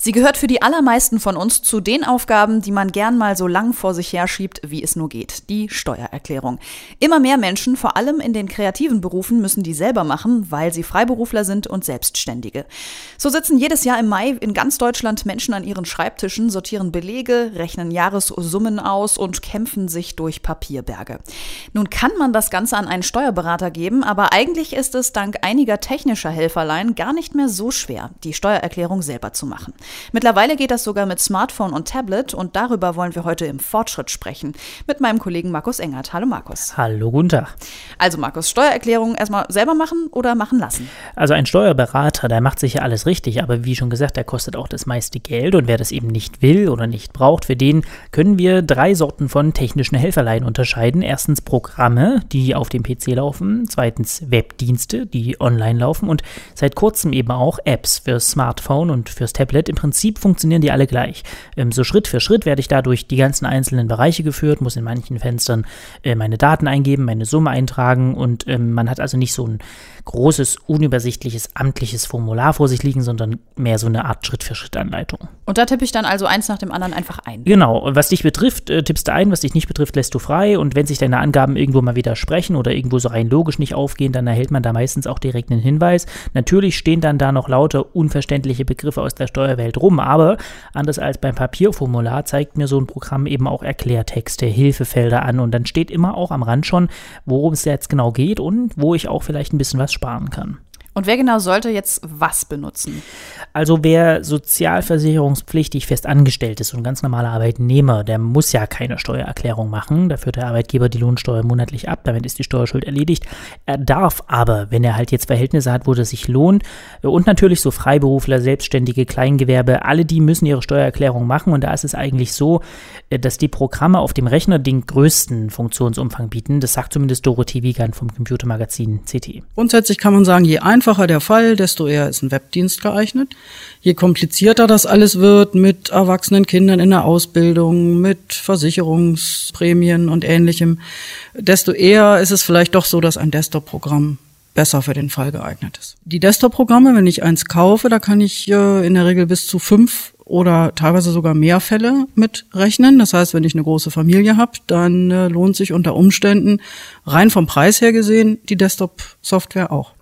Sie gehört für die allermeisten von uns zu den Aufgaben, die man gern mal so lang vor sich herschiebt, wie es nur geht. Die Steuererklärung. Immer mehr Menschen, vor allem in den kreativen Berufen, müssen die selber machen, weil sie Freiberufler sind und Selbstständige. So sitzen jedes Jahr im Mai in ganz Deutschland Menschen an ihren Schreibtischen, sortieren Belege, rechnen Jahressummen aus und kämpfen sich durch Papierberge. Nun kann man das Ganze an einen Steuerberater geben, aber eigentlich ist es dank einiger technischer Helferlein gar nicht mehr so schwer, die Steuererklärung selber zu machen. Mittlerweile geht das sogar mit Smartphone und Tablet und darüber wollen wir heute im Fortschritt sprechen. Mit meinem Kollegen Markus Engert. Hallo Markus. Hallo, guten Tag. Also Markus, Steuererklärung erstmal selber machen oder machen lassen? Also ein Steuerberater, der macht sicher alles richtig, aber wie schon gesagt, der kostet auch das meiste Geld und wer das eben nicht will oder nicht braucht, für den können wir drei Sorten von technischen Helferlein unterscheiden. Erstens Programme, die auf dem PC laufen, zweitens Webdienste, die online laufen und seit kurzem eben auch Apps fürs Smartphone und fürs Tablet. Im Prinzip funktionieren die alle gleich. Ähm, so Schritt für Schritt werde ich dadurch die ganzen einzelnen Bereiche geführt, muss in manchen Fenstern äh, meine Daten eingeben, meine Summe eintragen und ähm, man hat also nicht so ein großes, unübersichtliches, amtliches Formular vor sich liegen, sondern mehr so eine Art Schritt-für-Schritt-Anleitung. Und da tippe ich dann also eins nach dem anderen einfach ein. Genau. Was dich betrifft, äh, tippst du ein, was dich nicht betrifft, lässt du frei. Und wenn sich deine Angaben irgendwo mal widersprechen oder irgendwo so rein logisch nicht aufgehen, dann erhält man da meistens auch direkt einen Hinweis. Natürlich stehen dann da noch lauter unverständliche Begriffe aus der Steuerwelt rum, aber anders als beim Papierformular zeigt mir so ein Programm eben auch Erklärtexte, Hilfefelder an und dann steht immer auch am Rand schon, worum es jetzt genau geht und wo ich auch vielleicht ein bisschen was sparen kann. Und wer genau sollte jetzt was benutzen? Also wer sozialversicherungspflichtig fest angestellt ist und ganz normaler Arbeitnehmer, der muss ja keine Steuererklärung machen. Da führt der Arbeitgeber die Lohnsteuer monatlich ab, damit ist die Steuerschuld erledigt. Er darf aber, wenn er halt jetzt Verhältnisse hat, wo das sich lohnt, und natürlich so Freiberufler, Selbstständige, Kleingewerbe, alle die müssen ihre Steuererklärung machen. Und da ist es eigentlich so, dass die Programme auf dem Rechner den größten Funktionsumfang bieten. Das sagt zumindest Dorothee Wiegand vom Computermagazin CT. Grundsätzlich kann man sagen, je einfacher der Fall, desto eher ist ein Webdienst geeignet. Je komplizierter das alles wird mit erwachsenen Kindern in der Ausbildung, mit Versicherungsprämien und ähnlichem, desto eher ist es vielleicht doch so, dass ein Desktop-Programm besser für den Fall geeignet ist. Die Desktop-Programme, wenn ich eins kaufe, da kann ich äh, in der Regel bis zu fünf oder teilweise sogar mehr Fälle mitrechnen. Das heißt, wenn ich eine große Familie habe, dann äh, lohnt sich unter Umständen rein vom Preis her gesehen die Desktop-Software auch.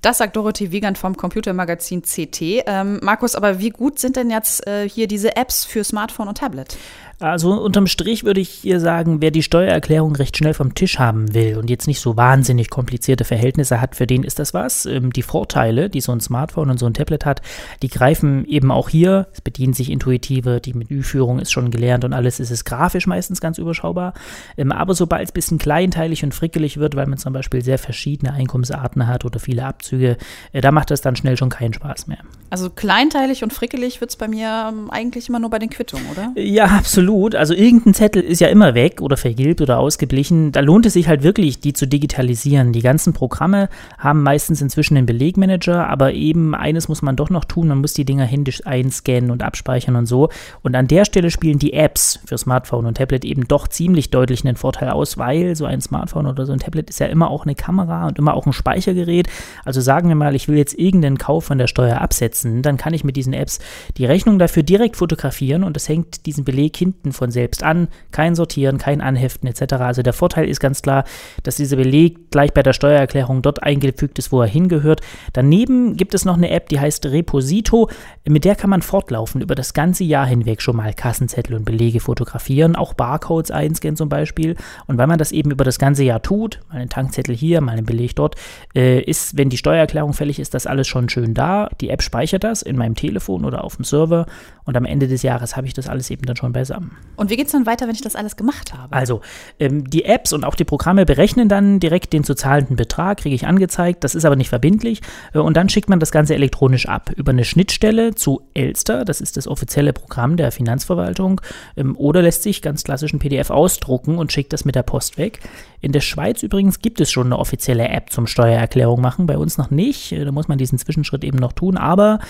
Das sagt Dorothee Wiegand vom Computermagazin CT. Ähm, Markus, aber wie gut sind denn jetzt äh, hier diese Apps für Smartphone und Tablet? Also unterm Strich würde ich hier sagen, wer die Steuererklärung recht schnell vom Tisch haben will und jetzt nicht so wahnsinnig komplizierte Verhältnisse hat, für den ist das was. Ähm, die Vorteile, die so ein Smartphone und so ein Tablet hat, die greifen eben auch hier. Es bedienen sich intuitive, die Menüführung ist schon gelernt und alles ist es grafisch meistens ganz überschaubar. Ähm, aber sobald es ein bisschen kleinteilig und frickelig wird, weil man zum Beispiel sehr verschiedene Einkommensarten hat oder viele Abzüge, äh, da macht das dann schnell schon keinen Spaß mehr. Also kleinteilig und frickelig wird es bei mir ähm, eigentlich immer nur bei den Quittungen, oder? Ja, absolut. Also irgendein Zettel ist ja immer weg oder vergilbt oder ausgeblichen. Da lohnt es sich halt wirklich, die zu digitalisieren. Die ganzen Programme haben meistens inzwischen einen Belegmanager, aber eben eines muss man doch noch tun. Man muss die Dinger händisch einscannen und abspeichern und so. Und an der Stelle spielen die Apps für Smartphone und Tablet eben doch ziemlich deutlich einen Vorteil aus, weil so ein Smartphone oder so ein Tablet ist ja immer auch eine Kamera und immer auch ein Speichergerät. Also sagen wir mal, ich will jetzt irgendeinen Kauf von der Steuer absetzen setzen, dann kann ich mit diesen Apps die Rechnung dafür direkt fotografieren und das hängt diesen Beleg hinten von selbst an. Kein Sortieren, kein Anheften etc. Also der Vorteil ist ganz klar, dass dieser Beleg gleich bei der Steuererklärung dort eingefügt ist, wo er hingehört. Daneben gibt es noch eine App, die heißt Reposito. Mit der kann man fortlaufend über das ganze Jahr hinweg schon mal Kassenzettel und Belege fotografieren, auch Barcodes einscannen zum Beispiel. Und weil man das eben über das ganze Jahr tut, mal einen Tankzettel hier, mal einen Beleg dort, äh, ist, wenn die Steuererklärung fällig ist, das alles schon schön da. Die App speichert das in meinem Telefon oder auf dem Server und am Ende des Jahres habe ich das alles eben dann schon beisammen. Und wie geht es dann weiter, wenn ich das alles gemacht habe? Also, ähm, die Apps und auch die Programme berechnen dann direkt den zu zahlenden Betrag, kriege ich angezeigt, das ist aber nicht verbindlich äh, und dann schickt man das Ganze elektronisch ab über eine Schnittstelle zu Elster, das ist das offizielle Programm der Finanzverwaltung, ähm, oder lässt sich ganz klassisch ein PDF ausdrucken und schickt das mit der Post weg. In der Schweiz übrigens gibt es schon eine offizielle App zum Steuererklärung machen, bei uns noch nicht, äh, da muss man diesen Zwischenschritt eben noch tun, aber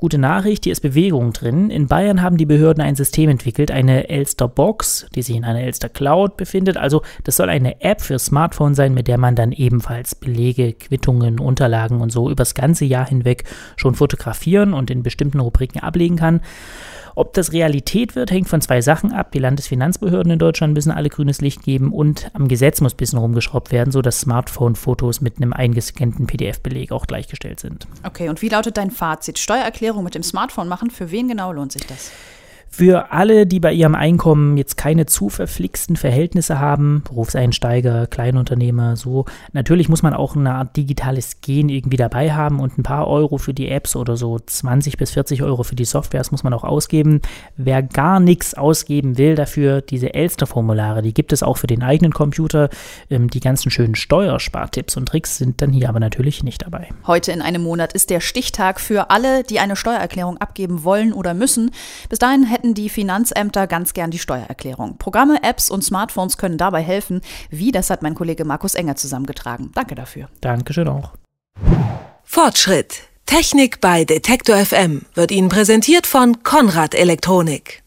Gute Nachricht, hier ist Bewegung drin. In Bayern haben die Behörden ein System entwickelt, eine eine Elster Box, die sich in einer Elster Cloud befindet. Also das soll eine App für Smartphone sein, mit der man dann ebenfalls Belege, Quittungen, Unterlagen und so übers ganze Jahr hinweg schon fotografieren und in bestimmten Rubriken ablegen kann. Ob das Realität wird, hängt von zwei Sachen ab. Die Landesfinanzbehörden in Deutschland müssen alle grünes Licht geben und am Gesetz muss ein bisschen rumgeschraubt werden, sodass Smartphone-Fotos mit einem eingescannten PDF-Beleg auch gleichgestellt sind. Okay, und wie lautet dein Fazit? Steuererklärung mit dem Smartphone machen, für wen genau lohnt sich das? Für alle, die bei ihrem Einkommen jetzt keine zu verflixten Verhältnisse haben, Berufseinsteiger, Kleinunternehmer, so, natürlich muss man auch eine Art digitales Gen irgendwie dabei haben und ein paar Euro für die Apps oder so 20 bis 40 Euro für die Softwares muss man auch ausgeben. Wer gar nichts ausgeben will dafür, diese Elster-Formulare, die gibt es auch für den eigenen Computer. Ähm, die ganzen schönen Steuerspartipps und Tricks sind dann hier aber natürlich nicht dabei. Heute in einem Monat ist der Stichtag für alle, die eine Steuererklärung abgeben wollen oder müssen. Bis dahin hätten die Finanzämter ganz gern die Steuererklärung. Programme, Apps und Smartphones können dabei helfen. Wie, das hat mein Kollege Markus Enger zusammengetragen. Danke dafür. Dankeschön auch. Fortschritt. Technik bei Detektor FM wird Ihnen präsentiert von Konrad Elektronik.